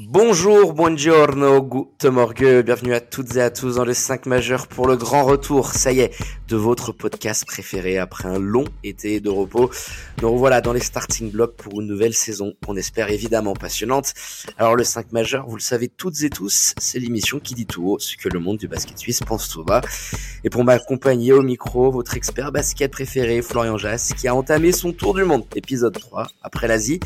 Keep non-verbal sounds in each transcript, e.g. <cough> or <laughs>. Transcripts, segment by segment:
Bonjour, buongiorno, guten morgue, bienvenue à toutes et à tous dans le 5 majeur pour le grand retour, ça y est, de votre podcast préféré après un long été de repos. Nous revoilà dans les starting blocks pour une nouvelle saison qu'on espère évidemment passionnante. Alors le 5 majeur, vous le savez toutes et tous, c'est l'émission qui dit tout haut ce que le monde du basket suisse pense tout bas. Et pour m'accompagner au micro, votre expert basket préféré, Florian Jass, qui a entamé son tour du monde, épisode 3, après l'Asie,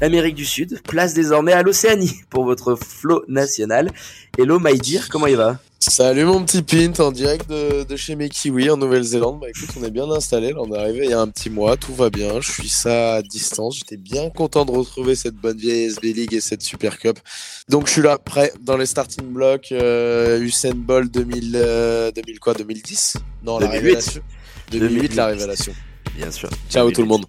l'Amérique du Sud, place désormais à l'Océanie pour votre flow national. Hello Maïdir, comment il va? Salut mon petit Pint, en direct de, de chez mes Kiwi en Nouvelle-Zélande. Bah écoute, on est bien installé, là, on est arrivé il y a un petit mois, tout va bien, je suis ça à distance, j'étais bien content de retrouver cette bonne vieille SB League et cette Super Cup. Donc je suis là, prêt, dans les starting blocks, euh, Usain Bolt 2000, euh, 2000 quoi, 2010 Non, la 2008. révélation. 2008, 2008. la révélation. Bien sûr. Ciao tout le monde.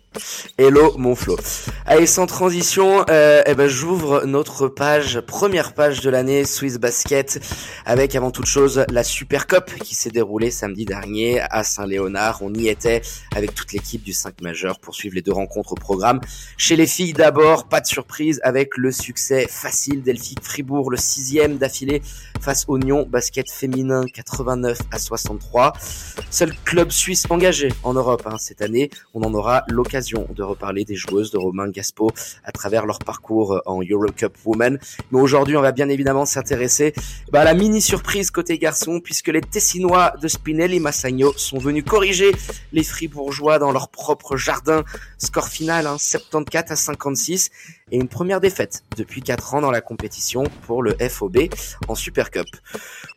Hello mon Flo. Allez, sans transition, euh, eh ben, j'ouvre notre page, première page de l'année Swiss Basket, avec avant toute chose la Super Cup qui s'est déroulée samedi dernier à Saint-Léonard. On y était avec toute l'équipe du 5 majeur pour suivre les deux rencontres au programme. Chez les filles d'abord, pas de surprise avec le succès facile d'Elphique Fribourg, le sixième d'affilée face au Nyon Basket féminin 89 à 63. Seul club suisse engagé en Europe hein, cette année. On en aura l'occasion de reparler des joueuses de Romain Gaspo à travers leur parcours en Eurocup Women. Mais aujourd'hui, on va bien évidemment s'intéresser bah, à la mini surprise côté garçon puisque les Tessinois de Spinelli Massagno sont venus corriger les Fribourgeois dans leur propre jardin. Score final hein, 74 à 56 et une première défaite depuis 4 ans dans la compétition pour le FOB en Super Cup.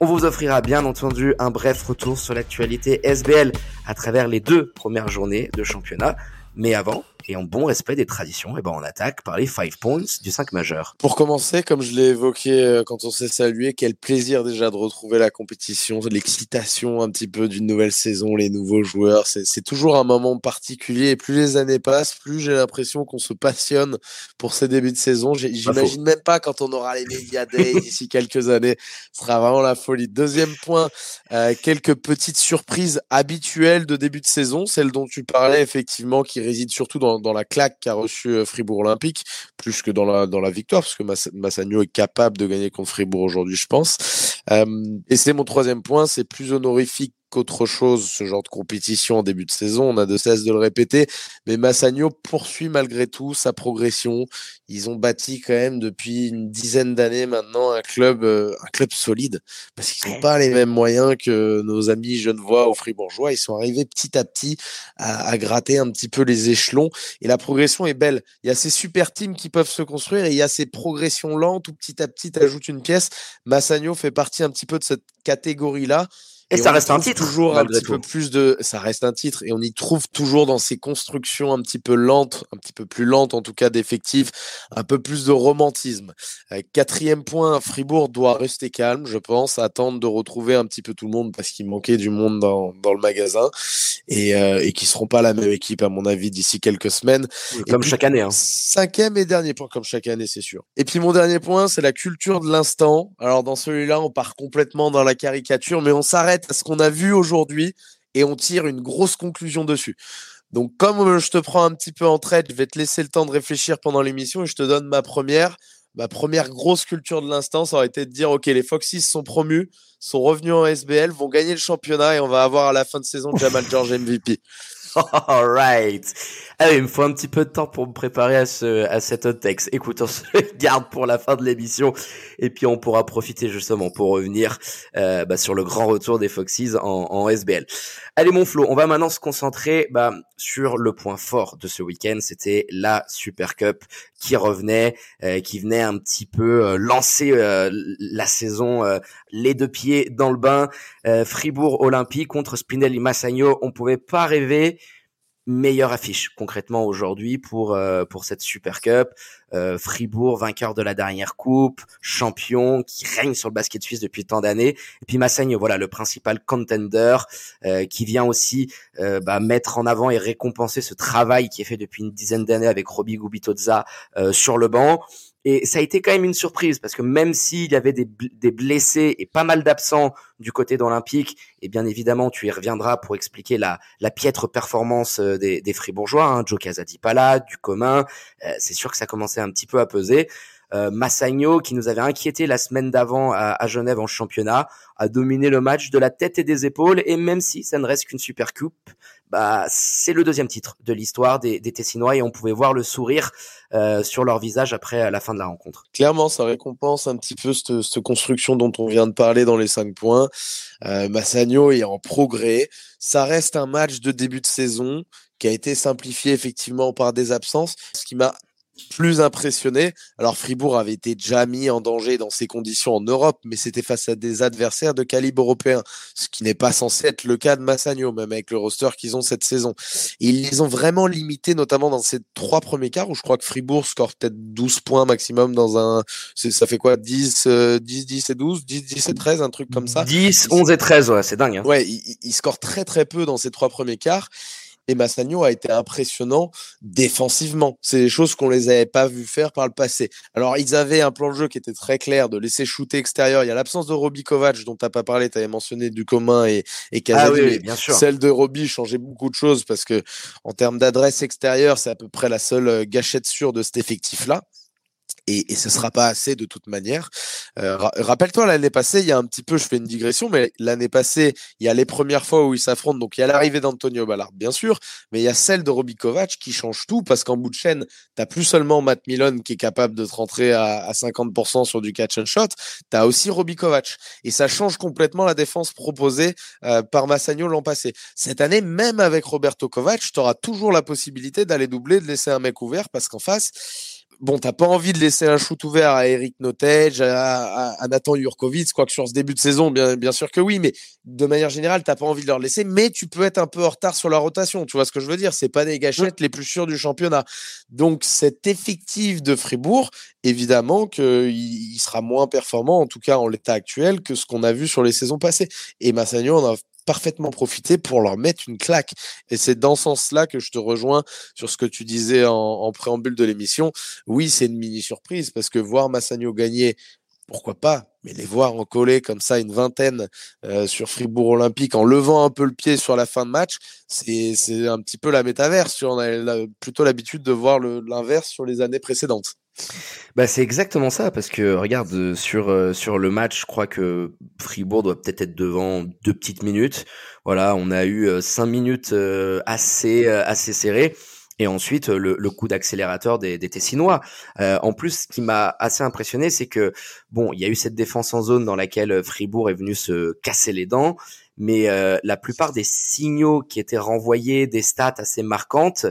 On vous offrira bien entendu un bref retour sur l'actualité SBL à travers les deux premières journées de championnat. Mais avant, et en bon respect des traditions, et ben on attaque par les 5 points du 5 majeur. Pour commencer, comme je l'ai évoqué euh, quand on s'est salué, quel plaisir déjà de retrouver la compétition, l'excitation un petit peu d'une nouvelle saison, les nouveaux joueurs. C'est toujours un moment particulier. Et plus les années passent, plus j'ai l'impression qu'on se passionne pour ces débuts de saison. J'imagine même pas quand on aura les Media Days <laughs> d'ici quelques années. Ce sera vraiment la folie. Deuxième point, euh, quelques petites surprises habituelles de début de saison, celles dont tu parlais effectivement, qui résident surtout dans, dans la claque qu'a reçu euh, Fribourg Olympique, plus que dans la, dans la victoire, parce que Mass- Massagno est capable de gagner contre Fribourg aujourd'hui, je pense. Euh, et c'est mon troisième point, c'est plus honorifique qu'autre chose, ce genre de compétition en début de saison, on a de cesse de le répéter, mais Massagno poursuit malgré tout sa progression. Ils ont bâti quand même depuis une dizaine d'années maintenant un club, euh, un club solide, parce qu'ils n'ont pas les mêmes moyens que nos amis genevois ou fribourgeois. Ils sont arrivés petit à petit à, à gratter un petit peu les échelons, et la progression est belle. Il y a ces super teams qui peuvent se construire, et il y a ces progressions lentes où petit à petit ajoute une pièce. Massagno fait partie un petit peu de cette catégorie-là. Et, ça reste un titre. Toujours un petit tout. peu plus de, ça reste un titre et on y trouve toujours dans ces constructions un petit peu lentes, un petit peu plus lentes en tout cas d'effectifs, un peu plus de romantisme. Euh, quatrième point, Fribourg doit rester calme, je pense, attendre de retrouver un petit peu tout le monde parce qu'il manquait du monde dans, dans le magasin et, euh, et qui seront pas la même équipe à mon avis d'ici quelques semaines. Et Comme puis, chaque année. Hein. Cinquième et dernier point, comme chaque année, c'est sûr. Et puis mon dernier point, c'est la culture de l'instant. Alors dans celui-là, on part complètement dans la caricature, mais on s'arrête à ce qu'on a vu aujourd'hui et on tire une grosse conclusion dessus. Donc comme euh, je te prends un petit peu en traite, je vais te laisser le temps de réfléchir pendant l'émission et je te donne ma première. Ma première grosse culture de l'instant, ça aurait été de dire, OK, les Foxys sont promus, sont revenus en SBL, vont gagner le championnat et on va avoir à la fin de saison Jamal George MVP. <laughs> Alright. Oui, il me faut un petit peu de temps pour me préparer à ce, à cet hot text. Écoute, on <laughs> se garde pour la fin de l'émission et puis on pourra profiter justement pour revenir euh, bah, sur le grand retour des Foxys en, en SBL. Allez mon Flo, on va maintenant se concentrer bah, sur le point fort de ce week-end. C'était la Super Cup qui revenait, euh, qui venait un petit peu euh, lancer euh, la saison euh, les deux pieds dans le bain. Euh, Fribourg Olympique contre Spinelli Massagno, on pouvait pas rêver meilleure affiche concrètement aujourd'hui pour euh, pour cette Super Cup. Euh, Fribourg, vainqueur de la dernière coupe, champion qui règne sur le basket suisse depuis tant d'années. Et puis Massagno, voilà le principal contender euh, qui vient aussi bah, mettre en avant et récompenser ce travail qui est fait depuis une dizaine d'années avec Robbie Gubitoza sur le banc. Et ça a été quand même une surprise parce que même s'il y avait des, des, blessés et pas mal d'absents du côté d'Olympique, et bien évidemment tu y reviendras pour expliquer la, la piètre performance euh, des, des Fribourgeois, hein, Joe Casadipala, du commun, euh, c'est sûr que ça commençait un petit peu à peser. Euh, Massagno, qui nous avait inquiété la semaine d'avant à, à, Genève en championnat, a dominé le match de la tête et des épaules. Et même si ça ne reste qu'une super coupe, bah c'est le deuxième titre de l'histoire des, des Tessinois et on pouvait voir le sourire euh, sur leur visage après la fin de la rencontre. Clairement, ça récompense un petit peu cette, construction dont on vient de parler dans les cinq points. Euh, Massagno est en progrès. Ça reste un match de début de saison qui a été simplifié effectivement par des absences. Ce qui m'a plus impressionné. Alors Fribourg avait été déjà mis en danger dans ces conditions en Europe, mais c'était face à des adversaires de calibre européen, ce qui n'est pas censé être le cas de Massagno, même avec le roster qu'ils ont cette saison. ils les ont vraiment limités, notamment dans ces trois premiers quarts, où je crois que Fribourg score peut-être 12 points maximum dans un... Ça fait quoi 10, 10, 10 et 12 10, 10 et 13, un truc comme ça 10, 11 et 13, ouais, c'est dingue. Hein. Ouais, ils, ils scorent très très peu dans ces trois premiers quarts et Massagno a été impressionnant défensivement. C'est des choses qu'on les avait pas vu faire par le passé. Alors, ils avaient un plan de jeu qui était très clair de laisser shooter extérieur. Il y a l'absence de Robbie Kovac dont t'as pas parlé, tu avais mentionné du commun et, et Ah oui, bien sûr. Celle de Robbie changeait beaucoup de choses parce que en termes d'adresse extérieure, c'est à peu près la seule euh, gâchette sûre de cet effectif-là et, et ce sera pas assez de toute manière. Euh, Rappelle-toi l'année passée, il y a un petit peu, je fais une digression, mais l'année passée, il y a les premières fois où ils s'affrontent, donc il y a l'arrivée d'Antonio Ballard, bien sûr, mais il y a celle de Robbie Kovac qui change tout parce qu'en bout de chaîne, t'as plus seulement Matt Milon qui est capable de te rentrer à, à 50% sur du catch and shot, t'as aussi Robbie Kovac et ça change complètement la défense proposée euh, par Massagno l'an passé. Cette année, même avec Roberto Kovac, t'auras toujours la possibilité d'aller doubler, de laisser un mec ouvert parce qu'en face bon, t'as pas envie de laisser un shoot ouvert à Eric Nottage, à, à, Nathan Jurkovic, quoique sur ce début de saison, bien, bien sûr que oui, mais de manière générale, t'as pas envie de leur laisser, mais tu peux être un peu en retard sur la rotation. Tu vois ce que je veux dire? C'est pas des gâchettes les plus sûres du championnat. Donc, cet effectif de Fribourg, évidemment qu'il il sera moins performant, en tout cas en l'état actuel, que ce qu'on a vu sur les saisons passées. Et Massagno en a parfaitement profiter pour leur mettre une claque. Et c'est dans ce sens-là que je te rejoins sur ce que tu disais en, préambule de l'émission. Oui, c'est une mini surprise parce que voir Massagno gagner, pourquoi pas, mais les voir en coller comme ça une vingtaine euh, sur Fribourg Olympique en levant un peu le pied sur la fin de match, c'est un petit peu la métaverse. On a plutôt l'habitude de voir l'inverse sur les années précédentes. Bah c'est exactement ça parce que regarde sur euh, sur le match, je crois que Fribourg doit peut-être être devant deux petites minutes. Voilà, on a eu euh, cinq minutes euh, assez assez serrées et ensuite le, le coup d'accélérateur des, des Tessinois. en plus, ce qui m'a assez impressionné, c'est que bon, il y a eu cette défense en zone dans laquelle Fribourg est venu se casser les dents, mais la plupart des signaux qui étaient renvoyés, des stats assez marquantes.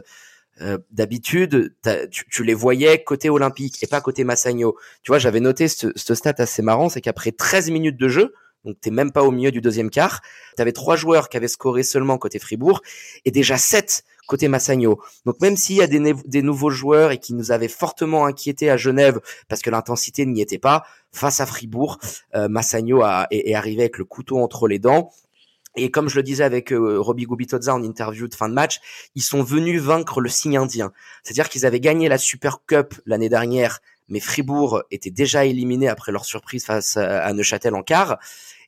Euh, d'habitude, tu, les voyais côté olympique et pas côté Massagno. Tu vois, j'avais noté ce, ce stat assez marrant, c'est qu'après 13 minutes de jeu, donc t'es même pas au milieu du deuxième quart, tu avais trois joueurs qui avaient scoré seulement côté Fribourg et déjà sept côté Massagno. Donc même s'il y a des, nouveaux joueurs et qui nous avaient fortement inquiétés à Genève parce que l'intensité n'y était pas, face à Fribourg, euh, Massagno est, arrivé avec le couteau entre les dents et comme je le disais avec euh, Robbie Gubitoza en interview de fin de match, ils sont venus vaincre le signe indien. C'est-à-dire qu'ils avaient gagné la Super Cup l'année dernière, mais Fribourg était déjà éliminé après leur surprise face à Neuchâtel en quart.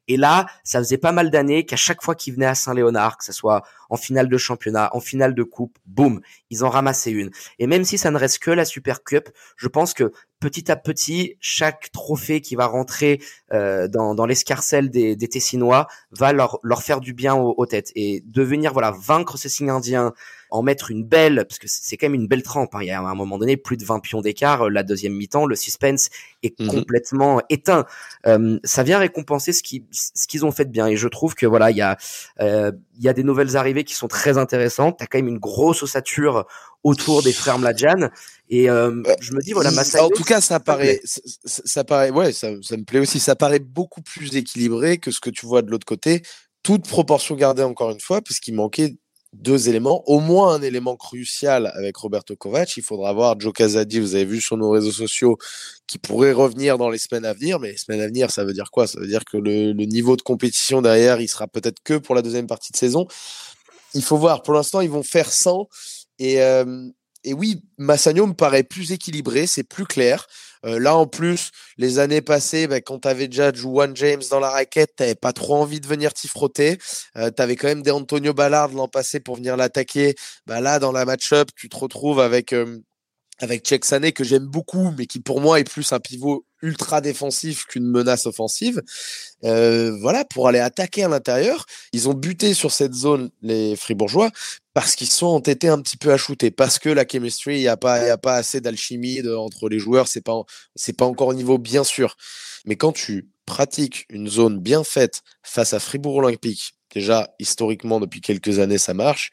Et là, ça faisait pas mal d'années qu'à chaque fois qu'ils venaient à Saint-Léonard, que ce soit en finale de championnat, en finale de coupe, boum, ils en ramassaient une. Et même si ça ne reste que la Super Cup, je pense que petit à petit, chaque trophée qui va rentrer euh, dans, dans l'escarcelle des, des Tessinois va leur, leur faire du bien aux, aux têtes. Et devenir voilà vaincre ces signes indiens, en mettre une belle, parce que c'est quand même une belle trempe. Hein. Il y a à un moment donné plus de 20 pions d'écart. La deuxième mi-temps, le suspense est mmh complètement éteint. Euh, ça vient récompenser ce qu'ils ce qu'ils ont fait de bien. Et je trouve que voilà, il y a euh, il y a des nouvelles arrivées qui sont très intéressantes. T'as quand même une grosse ossature autour des frères Mladjan. Et euh, je me dis voilà, En tout cas, ça paraît, ça, ça, paraît, ouais, ça, ça me plaît aussi. Ça paraît beaucoup plus équilibré que ce que tu vois de l'autre côté. Toute proportion gardée encore une fois, puisqu'il manquait deux éléments, au moins un élément crucial avec Roberto Kovac. Il faudra voir Joe Casadi, vous avez vu sur nos réseaux sociaux, qui pourrait revenir dans les semaines à venir. Mais les semaines à venir, ça veut dire quoi? Ça veut dire que le, niveau de compétition derrière, il sera peut-être que pour la deuxième partie de saison. Il faut voir. Pour l'instant, ils vont faire 100. Et, euh, et oui, Massagno me paraît plus équilibré, c'est plus clair. Euh, là, en plus, les années passées, bah, quand tu avais déjà Juan James dans la raquette, tu pas trop envie de venir t'y frotter. Euh, tu avais quand même des Antonio Ballard l'an passé pour venir l'attaquer. Bah, là, dans la match-up, tu te retrouves avec, euh, avec que j'aime beaucoup, mais qui pour moi est plus un pivot ultra défensif qu'une menace offensive. Euh, voilà, pour aller attaquer à l'intérieur. Ils ont buté sur cette zone, les Fribourgeois, parce qu'ils sont entêtés un petit peu à shooter, parce que la chemistry, il n'y a pas, a pas assez d'alchimie entre les joueurs, c'est pas, pas encore au niveau bien sûr. Mais quand tu pratiques une zone bien faite face à Fribourg Olympique, déjà historiquement depuis quelques années ça marche,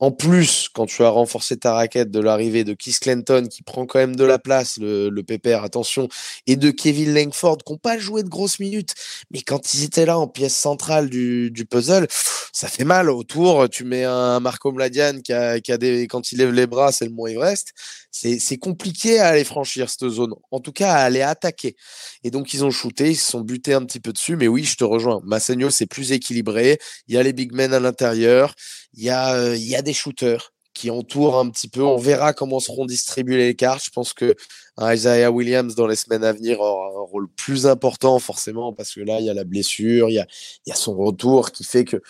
en plus, quand tu as renforcé ta raquette de l'arrivée de Keith Clinton, qui prend quand même de la place, le, le attention, et de Kevin Langford, qui n'ont pas joué de grosses minutes, mais quand ils étaient là en pièce centrale du, puzzle, ça fait mal. Autour, tu mets un Marco Mladian qui a, qui a des, quand il lève les bras, c'est le Mont Everest. C'est compliqué à aller franchir cette zone. En tout cas, à aller attaquer. Et donc, ils ont shooté, ils se sont butés un petit peu dessus, mais oui, je te rejoins. Massagno, c'est plus équilibré. Il y a les big men à l'intérieur. Il y a, euh, il y a des shooters qui entourent un petit peu. On verra comment seront distribuées les cartes. Je pense que Isaiah Williams dans les semaines à venir aura un rôle plus important forcément parce que là il y a la blessure, il y a son retour qui fait que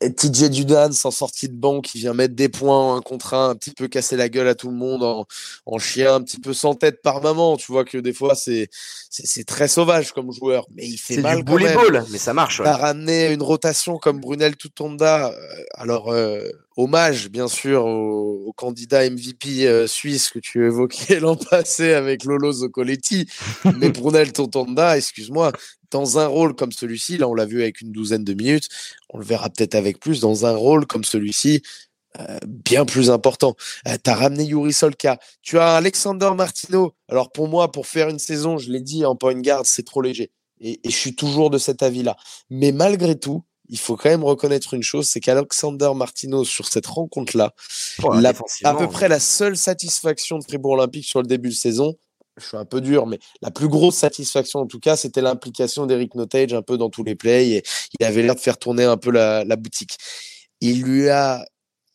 TJ Dudan sans sortie de banc qui vient mettre des points un contre un, un petit peu casser la gueule à tout le monde en, en chien, un petit peu sans tête par moment. Tu vois que des fois c'est c'est très sauvage comme joueur, mais il fait mal du quand même. Ball, mais ça marche. Ouais. T'as ramené une rotation comme Brunel Tutonda. Euh, alors euh, hommage bien sûr au, au candidat MVP euh, suisse que tu évoquais <laughs> l'an passé avec Lolo Zoccoletti, <laughs> mais Brunel Tutonda, excuse-moi, dans un rôle comme celui-ci, là on l'a vu avec une douzaine de minutes, on le verra peut-être avec plus, dans un rôle comme celui-ci, euh, bien plus important. Euh, tu as ramené Yuri Solka, tu as Alexander Martino. Alors pour moi, pour faire une saison, je l'ai dit en point guard, c'est trop léger. Et, et, je suis toujours de cet avis-là. Mais malgré tout, il faut quand même reconnaître une chose, c'est qu'Alexander Martino, sur cette rencontre-là, Ouais, à peu ouais. près la seule satisfaction de Fribourg Olympique sur le début de saison, je suis un peu dur, mais la plus grosse satisfaction en tout cas, c'était l'implication d'Eric Notage un peu dans tous les plays et il avait l'air de faire tourner un peu la, boutique. Il lui a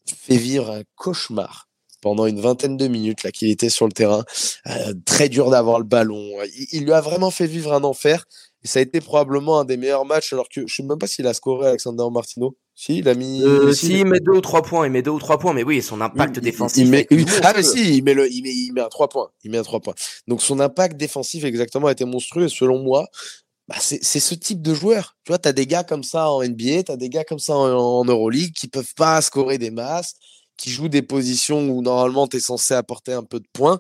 fait vivre un cauchemar pendant une vingtaine de minutes là qu'il était sur le terrain. Euh, très dur d'avoir le ballon. Il, il lui a vraiment fait vivre un enfer. Et ça a été probablement un des meilleurs matchs, alors que je sais même pas s'il a scoré Alexander Martino. Si, il a mis. Euh, si, il met deux ou trois points, il met deux ou trois points, mais oui, son impact il- défensif. il met-. Ah, mais si, il met, le, il, met, il met un 3 points. Il met un 3 points. Donc son impact défensif exactement a été monstrueux. Et selon moi, bah, c'est c'est ce type de joueur. Tu vois, tu as des gars comme ça en NBA, tu as des gars comme ça en, en Euroleague qui peuvent pas scorer des masses, qui jouent des positions où normalement tu es censé apporter un peu de points.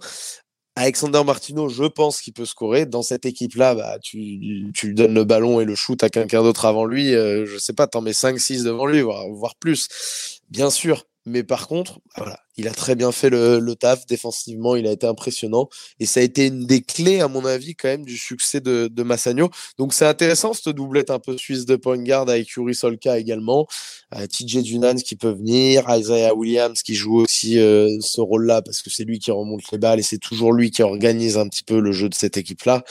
Alexander Martino, je pense qu'il peut scorer. Dans cette équipe-là, bah, tu, tu donnes le ballon et le shoot à quelqu'un d'autre avant lui. Euh, je sais pas, t'en mets 5-6 devant lui, voire, voire plus. Bien sûr. Mais par contre, voilà, il a très bien fait le, taf défensivement, il a été impressionnant et ça a été une des clés, à mon avis, quand même, du succès de, Massagno. Donc c'est intéressant cette doublette un peu suisse de point guard avec Yuri Solka également, euh, TJ Dunans qui peut venir, Isaiah Williams qui joue aussi euh, ce rôle-là parce que c'est lui qui remonte les balles et c'est toujours lui qui organise un petit peu le jeu de cette équipe-là.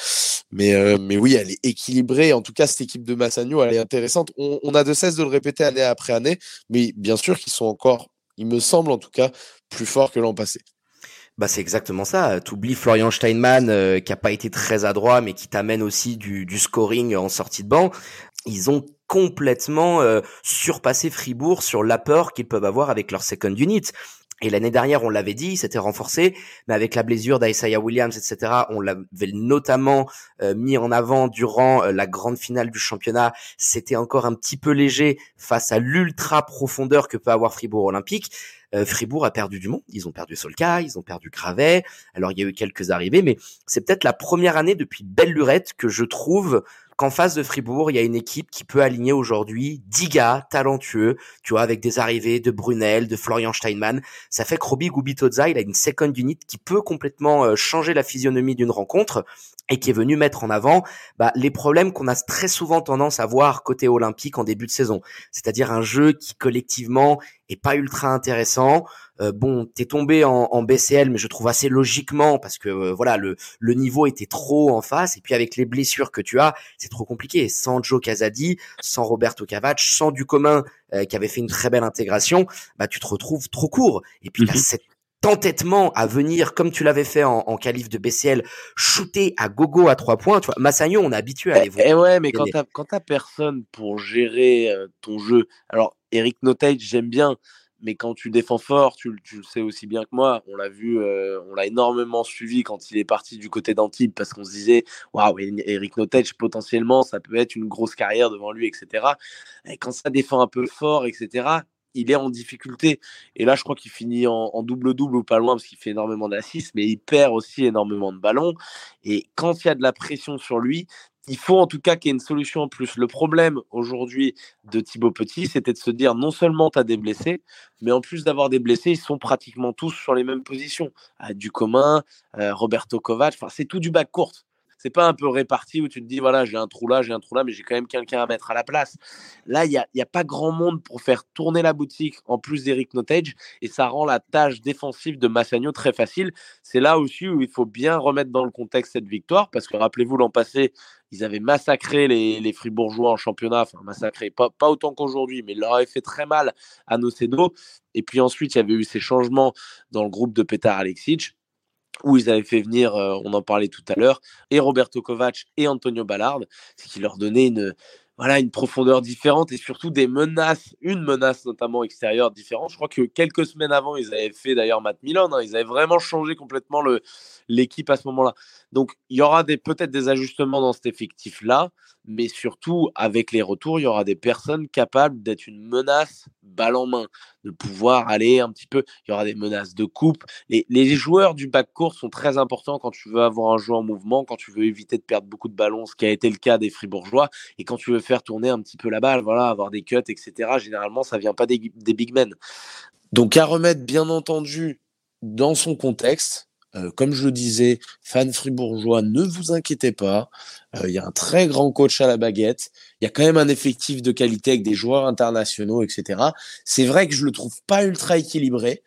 Mais, euh, mais oui, elle est équilibrée. En tout cas, cette équipe de Massagno, elle est intéressante. On a de cesse de le répéter année après année, mais bien sûr qu'ils sont encore, il me semble en tout cas, plus forts que l'an passé. Bah c'est exactement ça. T'oublies Florian Steinmann euh, qui a pas été très adroit, mais qui t'amène aussi du, du scoring en sortie de banc. Ils ont complètement euh, surpassé Fribourg sur l'apport qu'ils peuvent avoir avec leur second unit. Et l'année dernière, on l'avait dit, c'était renforcé, mais avec la blessure d'Isaiah Williams, etc., on l'avait notamment euh, mis en avant durant euh, la grande finale du championnat. C'était encore un petit peu léger face à l'ultra profondeur que peut avoir Fribourg Olympique. Euh, Fribourg a perdu du monde. Ils ont perdu Solka, ils ont perdu Gravet. Alors il y a eu quelques arrivées, mais c'est peut-être la première année depuis belle lurette que je trouve qu'en face de Fribourg, il y a une équipe qui peut aligner aujourd'hui 10 gars talentueux, tu vois, avec des arrivées de Brunel, de Florian Steinmann. Ça fait que Roby Gubitoza, il a une second unit qui peut complètement euh, changer la physionomie d'une rencontre. Et qui est venu mettre en avant bah, les problèmes qu'on a très souvent tendance à voir côté olympique en début de saison. C'est-à-dire un jeu qui collectivement est pas ultra intéressant. Euh, bon, t'es tombé en, en, BCL, mais je trouve assez logiquement parce que euh, voilà le, le niveau était trop en face et puis avec les blessures que tu as, c'est trop compliqué. Sans Joe Casadi, sans Roberto Cavac, sans du commun euh, qui avait fait une très belle intégration, bah tu te retrouves trop court. Et puis mm cette d'entêtement à venir, comme tu l'avais fait en, en qualif de BCL, shooter à gogo à trois points. Tu vois, Massagno, on a habitué à aller voir. Et ouais, mais quand t'as, quand t'as personne pour gérer euh, ton jeu, alors Eric Notage, j'aime bien, mais quand tu défends fort, tu, tu, le sais aussi bien que moi. On l'a vu, euh, on l'a énormément suivi quand il est parti du côté d'Antibes parce qu'on se disait, waouh, Eric Notage, potentiellement, ça peut être une grosse carrière devant lui, etc. Et quand ça défend un peu fort, etc il est en difficulté. Et là, je crois qu'il finit en double-double ou pas loin parce qu'il fait énormément d'assists, mais il perd aussi énormément de ballons. Et quand il y a de la pression sur lui, il faut en tout cas qu'il y ait une solution en plus. Le problème aujourd'hui de Thibaut Petit, c'était de se dire non seulement tu as des blessés, mais en plus d'avoir des blessés, ils sont pratiquement tous sur les mêmes positions. Ah, du commun, euh, Roberto Kovac, enfin, c'est tout du bac court c'est pas un peu réparti où tu te dis voilà j'ai un trou là j'ai un trou là mais j'ai quand même quelqu'un à mettre à la place. Là il y a, y a, pas grand monde pour faire tourner la boutique en plus d'Eric Notage et ça rend la tâche défensive de Massagno très facile. C'est là aussi où il faut bien remettre dans le contexte cette victoire parce que rappelez-vous l'an passé ils avaient massacré les, les Fribourgeois en championnat, enfin massacré, pas, pas autant qu'aujourd'hui, mais ils leur avaient fait très mal à Nocédo. Et puis ensuite, il y avait eu ces changements dans le groupe de Petar Alexic où ils avaient fait venir, euh, on en parlait tout à l'heure, et Roberto Kovac et Antonio Ballard, ce qui leur donnait une, voilà, une profondeur différente et surtout des menaces, une menace notamment extérieure différente. Je crois que quelques semaines avant, ils avaient fait d'ailleurs Matt Milan, hein, ils avaient vraiment changé complètement l'équipe à ce moment-là. Donc il y aura peut-être des ajustements dans cet effectif-là, mais surtout avec les retours, il y aura des personnes capables d'être une menace balle en main, de pouvoir aller un petit peu, il y aura des menaces de coupe. Les, les joueurs du bac court sont très importants quand tu veux avoir un jeu en mouvement, quand tu veux éviter de perdre beaucoup de ballons, ce qui a été le cas des Fribourgeois, et quand tu veux faire tourner un petit peu la balle, voilà, avoir des cuts, etc. Généralement, ça vient pas des, des big men. Donc à remettre bien entendu dans son contexte, euh, comme je le disais, fan fribourgeois, ne vous inquiétez pas. Euh, il y a un très grand coach à la baguette. Il y a quand même un effectif de qualité avec des joueurs internationaux, etc. C'est vrai que je le trouve pas ultra équilibré,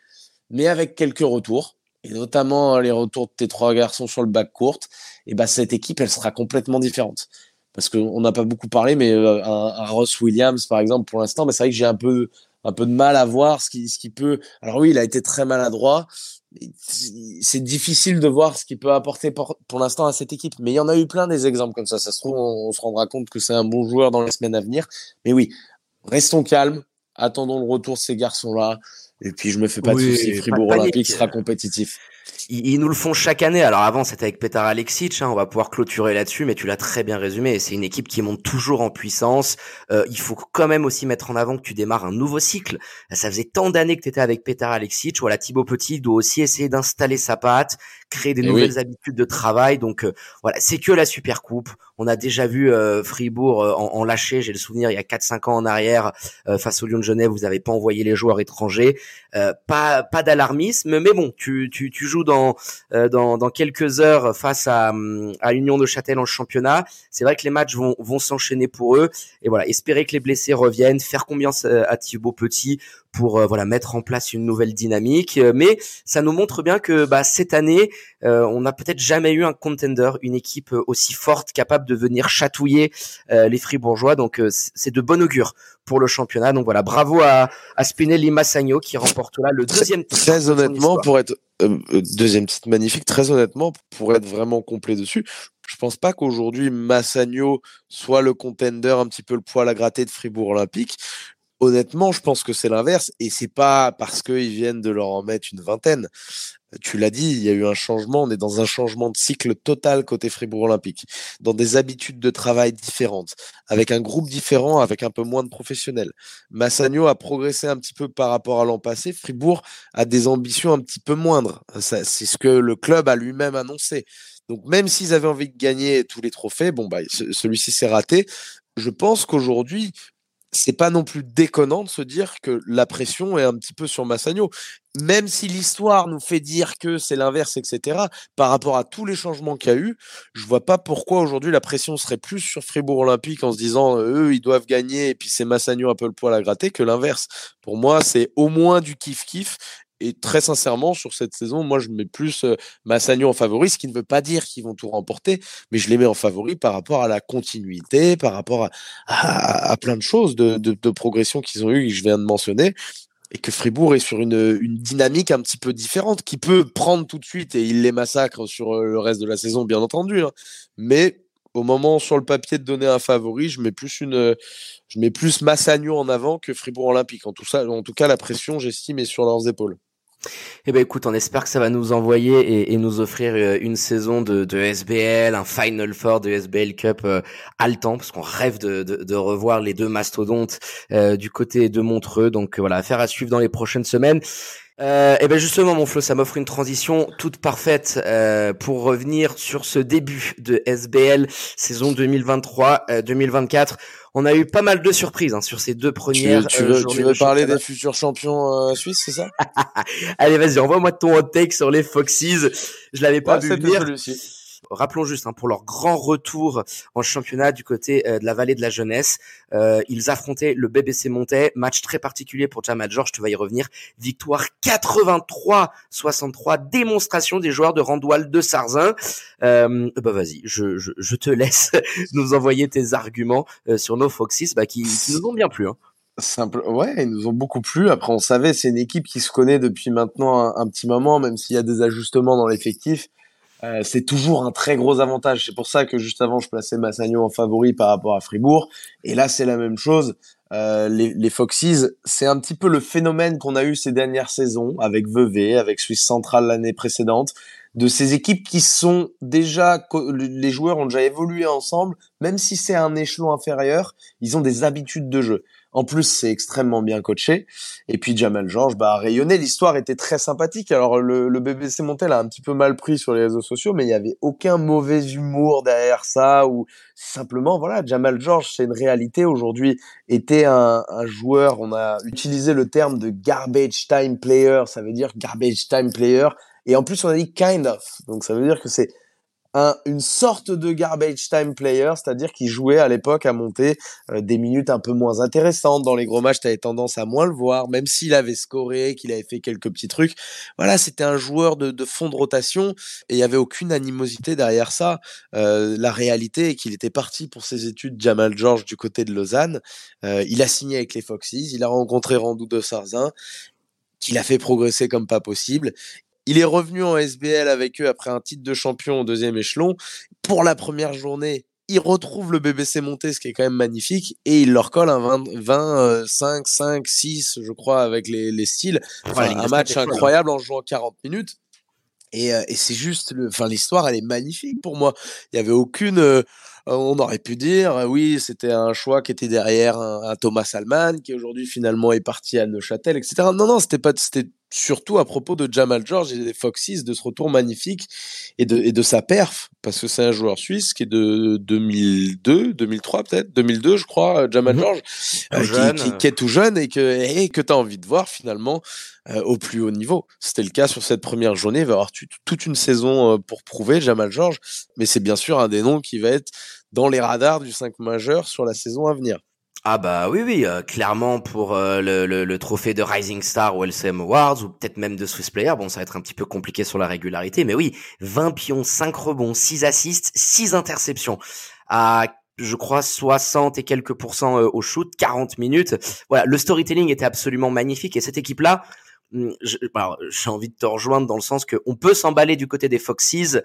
mais avec quelques retours, et notamment les retours de tes trois garçons sur le bac court, et ben cette équipe, elle sera complètement différente. Parce qu'on n'a pas beaucoup parlé, mais euh, un, Ross Williams, par exemple, pour l'instant, mais c'est vrai que j'ai un peu un peu de mal à voir ce qui, ce qui peut. Alors oui, il a été très maladroit, c'est difficile de voir ce qu'il peut apporter pour, pour l'instant à cette équipe. Mais il y en a eu plein des exemples comme ça. Ça se trouve, on, on se rendra compte que c'est un bon joueur dans les semaines à venir. Mais oui, restons calmes, attendons le retour de ces garçons-là. Et puis je me fais pas oui, de soucis, Fribourg Olympique sera compétitif ils, nous le font chaque année. Alors avant, c'était avec Petar Alexic, hein, on va pouvoir clôturer là-dessus, mais tu l'as très bien résumé. C'est une équipe qui monte toujours en puissance. Euh, il faut quand même aussi mettre en avant que tu démarres un nouveau cycle. Ça faisait tant d'années que tu étais avec Petar Alexic. Voilà, Thibaut Petit doit aussi essayer d'installer sa patte, créer des Et nouvelles oui. habitudes de travail. Donc euh, voilà, c'est que la Super Coupe. On a déjà vu euh, Fribourg euh, en, en, lâcher, j'ai le souvenir, il y a 4-5 ans en arrière, euh, face au Lyon de Genève, vous n'avez pas envoyé les joueurs étrangers. pas pas d'alarmisme, mais bon, tu, tu, tu joues dans, dans, dans quelques heures face à, à Union de Châtel en championnat. C'est vrai que les matchs vont, vont s'enchaîner pour eux. Et voilà, espérer que les blessés reviennent, faire combien à Thibaut Petit pour euh, voilà mettre en place une nouvelle dynamique. Euh, mais ça nous montre bien que bah, cette année, euh, on n'a peut-être jamais eu un contender, une équipe aussi forte, capable de venir chatouiller euh, les Fribourgeois. Donc euh, c'est de bon augure pour le championnat. Donc voilà, bravo à, à Spinelli Massagno qui remporte là le deuxième titre. Très honnêtement, pour être deuxième titre magnifique, très honnêtement, pour être vraiment complet dessus, je pense pas qu'aujourd'hui Massagno soit le contender un petit peu le poil à gratter de Fribourg Olympique. Honnêtement, je pense que c'est l'inverse et c'est pas parce qu'ils viennent de leur en mettre une vingtaine. Tu l'as dit, il y a eu un changement. On est dans un changement de cycle total côté Fribourg Olympique, dans des habitudes de travail différentes, avec un groupe différent, avec un peu moins de professionnels. Massagno a progressé un petit peu par rapport à l'an passé. Fribourg a des ambitions un petit peu moindres. C'est ce que le club a lui-même annoncé. Donc même s'ils avaient envie de gagner tous les trophées, bon bah celui-ci s'est raté. Je pense qu'aujourd'hui, c'est pas non plus déconnant de se dire que la pression est un petit peu sur Massagno. Même si l'histoire nous fait dire que c'est l'inverse, etc., par rapport à tous les changements qu'il y a eu, je vois pas pourquoi aujourd'hui la pression serait plus sur Fribourg Olympique en se disant eux, ils doivent gagner et puis c'est Massagno un peu le poil à gratter que l'inverse. Pour moi, c'est au moins du kiff-kiff et très sincèrement, sur cette saison, moi, je mets plus euh, Massagno en favori, ce qui ne veut pas dire qu'ils vont tout remporter, mais je les mets en favori par rapport à la continuité, par rapport à, plein de choses de, progression qu'ils ont eu, que je viens de mentionner et que Fribourg est sur une, dynamique un petit peu différente, qui peut prendre tout de suite et il les massacre sur euh, le reste de la saison, bien entendu. Hein. Mais au moment sur le papier de donner un favori, je mets plus une, Massagno en avant que Fribourg Olympique. En tout, en tout cas, la pression, j'estime, est sur leurs épaules. Eh ben écoute, on espère que ça va nous envoyer et, nous offrir euh, une saison de, SBL, un Final Four de SBL Cup euh, haletant, parce qu'on rêve de, revoir les deux mastodontes euh, du côté de Montreux. Donc voilà, affaire à suivre dans les prochaines semaines. Euh, et ben justement, mon Flo, ça m'offre une transition toute parfaite euh, pour revenir sur ce début de SBL saison 2023-2024. On a eu pas mal de surprises hein, sur ces deux premières. Tu, veux, tu veux parler des futurs champions suisses, c'est ça? <laughs> Allez, vas-y, envoie-moi ton hot take sur les Foxes. Je l'avais pas vu venir. Rappelons juste hein, pour leur grand retour en championnat du côté euh, de la vallée de la jeunesse, euh, ils affrontaient le BBC Montais, match très particulier pour Jamal George, tu vas y revenir. Victoire 83-63, démonstration des joueurs de Randoual de Sarzin. Euh, bah vas-y, je, je, je, te laisse <laughs> nous envoyer tes arguments sur nos Foxes bah, qui, qui, nous ont bien plu. Hein. Simple, ouais, ils nous ont beaucoup plu. Après, on savait, c'est une équipe qui se connaît depuis maintenant un petit moment, même s'il y a des ajustements dans l'effectif. Euh, c'est toujours un très gros avantage. C'est pour ça que juste avant, je plaçais Massagno en favori par rapport à Fribourg. Et là, c'est la même chose. Euh, les, les, Foxes, c'est un petit peu le phénomène qu'on a eu ces dernières saisons avec Vevey, avec Suisse Centrale l'année précédente, de ces équipes qui sont déjà, les joueurs ont déjà évolué ensemble, même si c'est un échelon inférieur, ils ont des habitudes de jeu. En plus, c'est extrêmement bien coaché. Et puis Jamal George bah, a rayonné. L'histoire était très sympathique. Alors le, le BBC Montel a un petit peu mal pris sur les réseaux sociaux, mais il n'y avait aucun mauvais humour derrière ça. Ou simplement, voilà, Jamal George, c'est une réalité. Aujourd'hui, était un, un joueur. On a utilisé le terme de garbage time player. Ça veut dire garbage time player. Et en plus, on a dit kind of. Donc ça veut dire que c'est un, une sorte de garbage time player, c'est-à-dire qu'il jouait à l'époque à monter euh, des minutes un peu moins intéressantes. Dans les gros matchs, tu avais tendance à moins le voir, même s'il avait scoré, qu'il avait fait quelques petits trucs. Voilà, c'était un joueur de, fond de rotation et il y avait aucune animosité derrière ça. Euh, la réalité est qu'il était parti pour ses études Jamal George du côté de Lausanne. Euh, il a signé avec les Foxes, il a rencontré Randou de Sarzin qu'il a fait progresser comme pas possible. Il est revenu en SBL avec eux après un titre de champion au deuxième échelon. Pour la première journée, il retrouve le BBC monté, ce qui est quand même magnifique, et il leur colle un 20, 25, 5, 6, je crois, avec les, les styles. un match hein. incroyable en jouant 40 minutes. Et, euh, et c'est juste, enfin, l'histoire, elle est magnifique pour moi. Il y avait aucune, euh, on aurait pu dire, euh, oui, c'était un choix qui était derrière un, Thomas Salman, qui aujourd'hui finalement est parti à Neuchâtel, etc. Non, non, c'était pas, c'était surtout à propos de Jamal George et des Foxes, de ce retour magnifique et de, et de sa perf, parce que c'est un joueur suisse qui est de 2002, 2003 peut-être, 2002 je crois, Jamal mhm. George, euh, qui, qui, est tout jeune et que, et que tu as envie de voir finalement euh, au plus haut niveau. C'était le cas sur cette première journée, il va y avoir toute une saison pour prouver Jamal George, mais c'est bien sûr un des noms qui va être dans les radars du 5 majeur sur la saison à venir. Ah bah oui oui euh, clairement pour euh, le, le, trophée de Rising Star ou LCM Awards ou peut-être même de Swiss Player bon ça va être un petit peu compliqué sur la régularité mais oui 20 pions 5 rebonds 6 assists 6 interceptions à je crois 60 et quelques pourcents euh, au shoot 40 minutes. Voilà le storytelling était absolument magnifique et cette équipe là hmm, j'ai envie de te rejoindre dans le sens que on peut s'emballer du côté des Foxes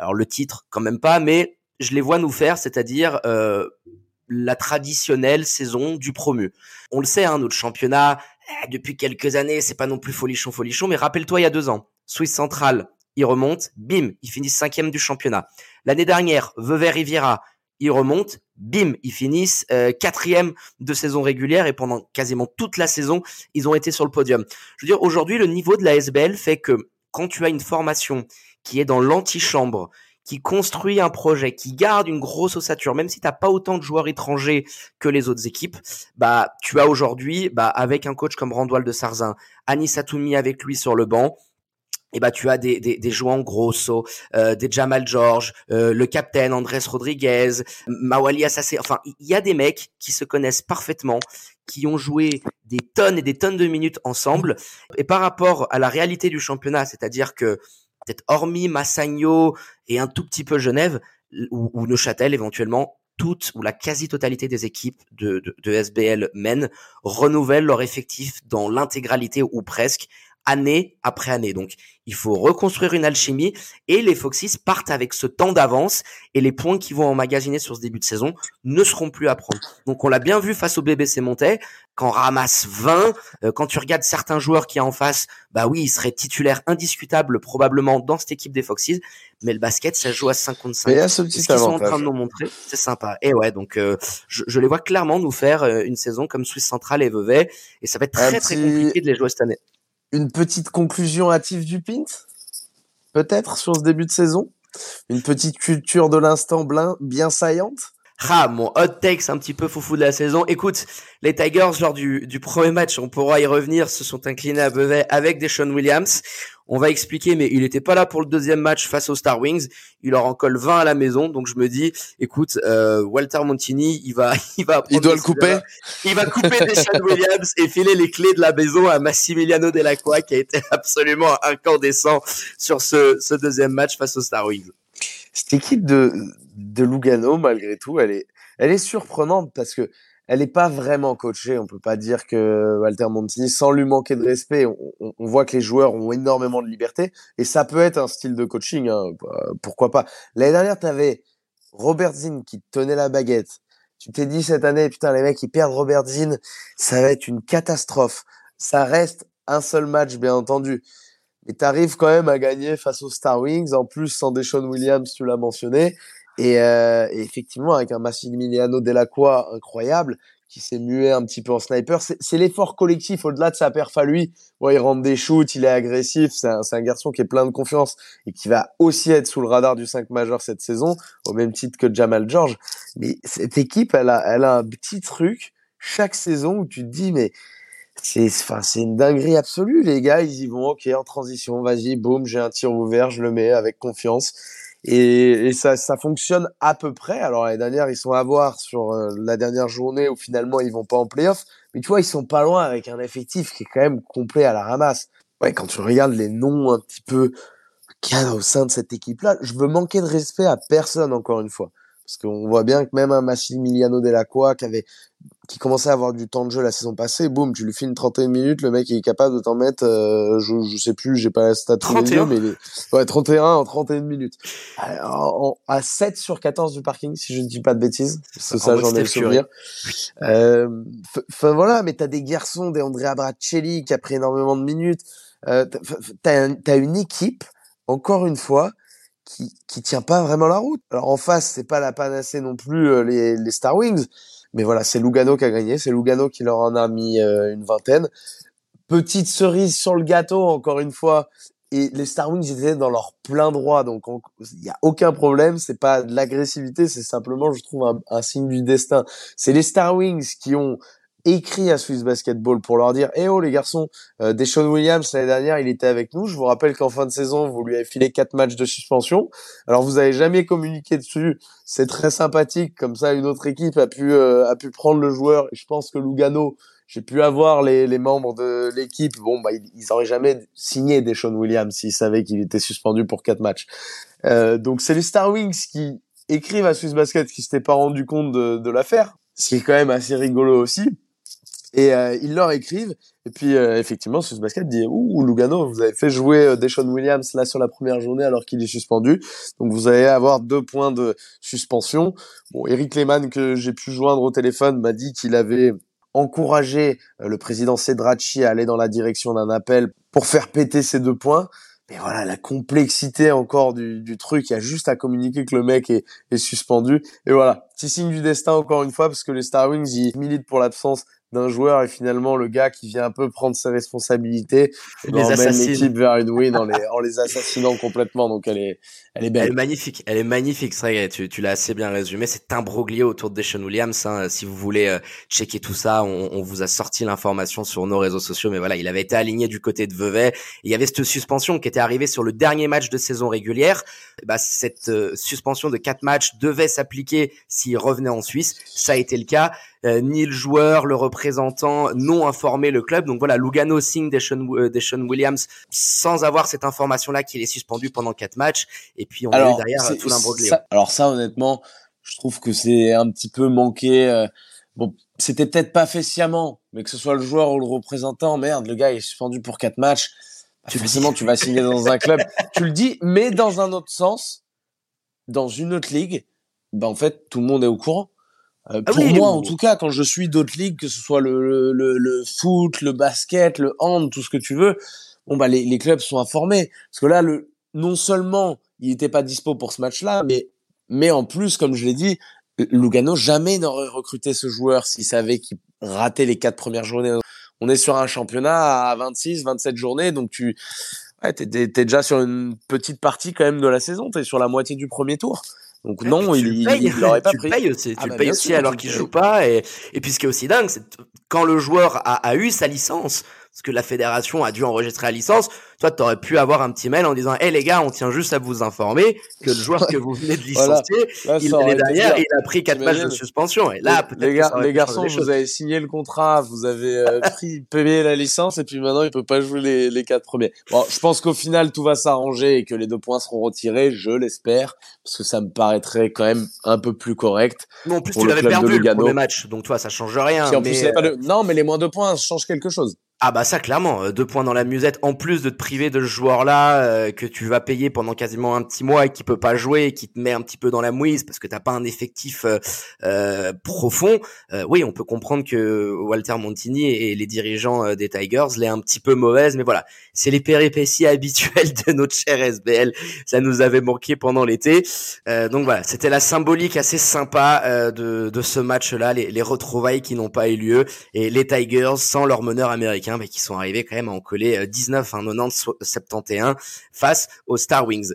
alors le titre quand même pas mais je les vois nous faire, c'est-à-dire euh, la traditionnelle saison du promu. On le sait, hein, notre championnat, eh, depuis quelques années, c'est pas non plus folichon, folichon, mais rappelle-toi, il y a deux ans, Suisse Centrale, il remonte, bim, ils finissent cinquième du championnat. L'année dernière, Vevey Riviera, ils remontent, bim, ils finissent euh, quatrième de saison régulière et pendant quasiment toute la saison, ils ont été sur le podium. Je veux dire, aujourd'hui, le niveau de la SBL fait que quand tu as une formation qui est dans l'antichambre, qui construit un projet, qui garde une grosse ossature, même si t'as pas autant de joueurs étrangers que les autres équipes, bah tu as aujourd'hui, bah avec un coach comme Randwall de Sarzin, Anis Atoumi avec lui sur le banc, et bah tu as des des, des joueurs Grosso, euh, des Jamal George, euh, le capitaine Andrés Rodriguez, Mawali Assasé, enfin il y a des mecs qui se connaissent parfaitement, qui ont joué des tonnes et des tonnes de minutes ensemble. Et par rapport à la réalité du championnat, c'est-à-dire que peut-être hormis Massagno et un tout petit peu Genève ou, Neuchâtel éventuellement, toute ou la quasi-totalité des équipes de, de, de SBL men renouvellent leur effectif dans l'intégralité ou presque année après année. Donc, il faut reconstruire une alchimie et les Foxys partent avec ce temps d'avance et les points qu'ils vont emmagasiner sur ce début de saison ne seront plus à prendre. Donc, on l'a bien vu face au BBC Montais, quand ramasse 20, euh, quand tu regardes certains joueurs qui en face, bah oui, ils seraient titulaires indiscutables probablement dans cette équipe des Foxys, mais le basket, ça joue à 55. Mais ce petit ce qu'ils sont en train de nous montrer, c'est sympa. Et ouais, donc euh, je, je, les vois clairement nous faire euh, une saison comme Suisse Centrale et Vevey, et ça va être très très compliqué de les jouer cette année une petite conclusion hâtive du Pint Peut-être sur ce début de saison? Une petite culture de l'instant bien saillante? Ah, mon hot takes un petit peu foufou de la saison. Écoute, les Tigers, lors du, du premier match, on pourra y revenir, se sont inclinés à Vevey avec des Sean Williams. On va expliquer, mais il n'était pas là pour le deuxième match face aux Star Wings. Il leur en colle 20 à la maison, donc je me dis, écoute, euh, Walter Montini, il va, <laughs> il va, il doit le couper. Il va couper des Sean <laughs> Williams et filer les clés de la maison à Massimiliano Delacroix, qui a été <laughs> absolument incandescent sur ce, ce deuxième match face aux Star Wings cette équipe de, de Lugano, malgré tout, elle est, elle est surprenante parce que elle n'est pas vraiment coachée. On peut pas dire que Walter Montini, sans lui manquer de respect, on, on, voit que les joueurs ont énormément de liberté et ça peut être un style de coaching. Hein, pourquoi pas L'année dernière, tu avais Robert Zinn qui tenait la baguette. Tu t'es dit cette année, putain, les mecs, ils perdent Robert Zinn, ça va être une catastrophe. Ça reste un seul match, bien entendu. Et t'arrives quand même à gagner face aux Star Wings, en plus sans Deshaun Williams, tu l'as mentionné. Et, euh, effectivement, avec un Massimiliano Delacroix incroyable, qui s'est mué un petit peu en sniper, c'est l'effort collectif au-delà de sa perf à lui. Ouais, il rentre des shoots, il est agressif, c'est un, un, garçon qui est plein de confiance et qui va aussi être sous le radar du 5 majeur cette saison, au même titre que Jamal George. Mais cette équipe, elle a, elle a un petit truc chaque saison où tu te dis, mais c'est enfin c'est une dinguerie absolue les gars ils y vont ok en transition vas-y boum j'ai un tir ouvert je le mets avec confiance et, et ça ça fonctionne à peu près. Alors l'année dernière ils sont à voir sur euh, la dernière journée où finalement ils vont pas en playoff. Mais tu vois ils sont pas loin avec un effectif qui est quand même complet à la ramasse. Ouais quand tu regardes les noms un petit peu qu'il y a au sein de cette équipe là je veux manquer de respect à personne encore une fois. Parce qu'on voit bien que même un Massimiliano Delacroix qui avait qui commençait à avoir du temps de jeu la saison passée, boum, tu lui files une 31 minutes, le mec est capable de t'en mettre, euh, je, je sais plus, j'ai pas la stat 31 mais il est... ouais, 31 en 31 minutes. Alors, à 7 sur 14 du parking, si je ne dis pas de bêtises, c'est ça, j'en ai le souvenir. Euh, enfin voilà, mais t'as des garçons, des Andrea Bracelli qui a pris énormément de minutes. Euh, t'as as une équipe, encore une fois, qui, qui tient pas vraiment la route. Alors en face, c'est pas la panacée non plus euh, les, les Star Wings, mais voilà, c'est Lugano qui a gagné, c'est Lugano qui leur en a mis euh, une vingtaine. Petite cerise sur le gâteau, encore une fois, et les Star Wings étaient dans leur plein droit, donc il n'y a aucun problème, c'est pas de l'agressivité, c'est simplement, je trouve, un, un, signe du destin. C'est les Star Wings qui ont écrit à Swiss Basketball pour leur dire Eh oh les garçons, euh, Deshaun Williams l'année dernière il était avec nous. Je vous rappelle qu'en fin de saison vous lui avez filé quatre matchs de suspension. Alors vous avez jamais communiqué dessus. C'est très sympathique comme ça une autre équipe a pu euh, a pu prendre le joueur. Je pense que Lugano j'ai pu avoir les, les membres de l'équipe. Bon bah ils, ils auraient jamais signé Deshaun Williams s'ils savaient qu'il était suspendu pour quatre matchs. Euh, donc c'est les Star Wings qui écrivent à Swiss Basket qui s'étaient pas rendu compte de, de l'affaire. Ce qui est quand même assez rigolo aussi et euh, ils leur écrivent. Et puis, euh, effectivement, ce Basket dit Ouh, Lugano, vous avez fait jouer euh, Deshaun Williams là sur la première journée alors qu'il est suspendu. Donc, vous allez avoir deux points de suspension. Bon, Eric Lehmann, que j'ai pu joindre au téléphone, m'a dit qu'il avait encouragé euh, le président Cedracci à aller dans la direction d'un appel pour faire péter ces deux points. Mais voilà, la complexité encore du, du truc, il y a juste à communiquer que le mec est, est suspendu. Et voilà, petit signe du destin encore une fois, parce que les Star Wings, ils militent pour l'absence d'un joueur et finalement le gars qui vient un peu prendre ses responsabilités et les emmène l'équipe vers une win en les, <laughs> en les assassinant complètement. Donc elle est, elle est belle. Elle est magnifique, elle est magnifique. C'est vrai, tu, tu l'as assez bien résumé. C'est un broglio autour de Deshaun Williams. Hein. Si vous voulez euh, checker tout ça, on, on vous a sorti l'information sur nos réseaux sociaux. Mais voilà, il avait été aligné du côté de Vevey. Il y avait cette suspension qui était arrivée sur le dernier match de saison régulière. Bah, cette euh, suspension de quatre matchs devait s'appliquer s'il revenait en Suisse. Ça a été le cas. Euh, ni le joueur, le représentant n'ont informé le club. Donc voilà, Lugano signe Deshaun, euh, Williams sans avoir cette information-là qu'il est suspendu pendant quatre matchs. Et puis on a eu derrière tout l'imbroglio. Alors ça, honnêtement, je trouve que c'est un petit peu manqué. Euh, bon, c'était peut-être pas fait sciemment, mais que ce soit le joueur ou le représentant, merde, le gars est suspendu pour quatre matchs. Bah, tu forcément, tu vas signer dans un club. <laughs> tu le dis, mais dans un autre sens, dans une autre ligue, bah en fait, tout le monde est au courant. Euh, ah pour moi, en tout cas, quand je suis d'autres ligues, que ce soit le, le, le, foot, le basket, le hand, tout ce que tu veux, bon bah les, les clubs sont informés. Parce que là, le, non seulement il n'était pas dispo pour ce match-là, mais mais en plus, comme je l'ai dit, Lugano jamais n'aurait recruté ce joueur s'il savait qu'il ratait les quatre premières journées. On est sur un championnat à 26, 27 journées, donc tu ouais, t'es, t'es déjà sur une petite partie quand même de la saison. T'es sur la moitié du premier tour. Donc non, il, il, <laughs> pas tu Payes aussi, tu bah, payes aussi alors qu'il joue pas. Et, et puis ce qui est aussi dingue, c'est quand le joueur a, a eu sa licence, parce que la fédération a dû enregistrer la licence, toi, tu aurais pu avoir un petit mail en disant, hé hey, les gars, on tient juste à vous informer que le joueur <laughs> que vous venez de licencier, il est derrière, il a pris quatre matchs de suspension. Et là, les, gars, les garçons, vous avez signé le contrat, vous avez euh, <laughs> pris, payé la licence, et puis maintenant, il peut pas jouer les, les quatre premiers. Bon, je pense qu'au final, tout va s'arranger et que les deux points seront retirés, je l'espère, parce que ça me paraîtrait quand même un peu plus correct. Non, en plus, tu l'avais perdu le premier match, donc toi, ça change rien. mais... Non, mais les moins deux points, ça change quelque chose. Ah bah ça clairement, euh, deux points dans la musette, en plus de te priver de ce joueur-là euh, que tu vas payer pendant quasiment un petit mois et qui peut pas jouer et qui te met un petit peu dans la mouise parce que t'as pas un effectif euh, profond. oui, on peut comprendre que Walter Montini et les dirigeants des Tigers l'aient un petit peu mauvaise, mais voilà, c'est les péripéties <laughs> habituelles de notre cher SBL. Ça nous avait manqué pendant l'été, donc voilà, c'était la symbolique assez sympa de, de ce match-là, les, les retrouvailles qui n'ont pas eu lieu et les Tigers sans leur meneur américain mais qui sont arrivés quand même à en coller 19, 90, 71 face aux Star Wings.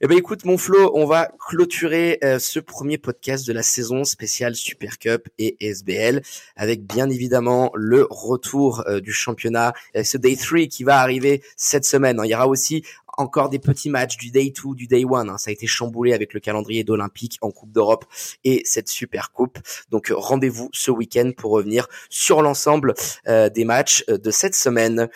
Eh ben écoute mon Flo, on va clôturer euh, ce premier podcast de la saison spéciale Super Cup et SBL avec bien évidemment le retour euh, du championnat, euh, ce Day 3 qui va arriver cette semaine. Il y aura aussi encore des petits matchs du day 2, du day 1. Hein. Ça a été chamboulé avec le calendrier d'Olympique en Coupe d'Europe et cette super coupe. Donc rendez-vous ce week-end pour revenir sur l'ensemble euh, des matchs euh, de cette semaine.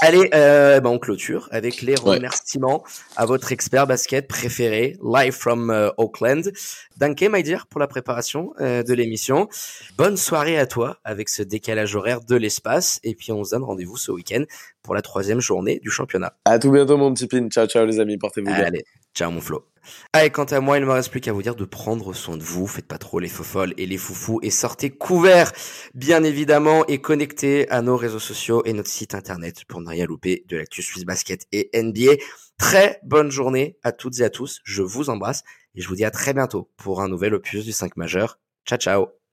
Allez, euh, ben on clôture avec les remerciements à votre expert basket préféré, live from euh, Auckland. Danke, my dear, pour la préparation euh, de l'émission. Bonne soirée à toi avec ce décalage horaire de l'espace. Et puis, on se donne rendez-vous ce week-end pour la troisième journée du championnat. À tout bientôt, mon petit pin. Ciao, ciao, les amis. Portez-vous bien. Allez, ciao, mon Flo. Allez, quant à moi, il ne me reste plus qu'à vous dire de prendre soin de vous. Faites pas trop les folles et les foufous et sortez couverts, bien évidemment, et connectez à nos réseaux sociaux et notre site internet pour ne rien louper de l'actu Swiss Basket et NBA. Très bonne journée à toutes et à tous. Je vous embrasse et je vous dis à très bientôt pour un nouvel opus du 5 majeur. Ciao, ciao.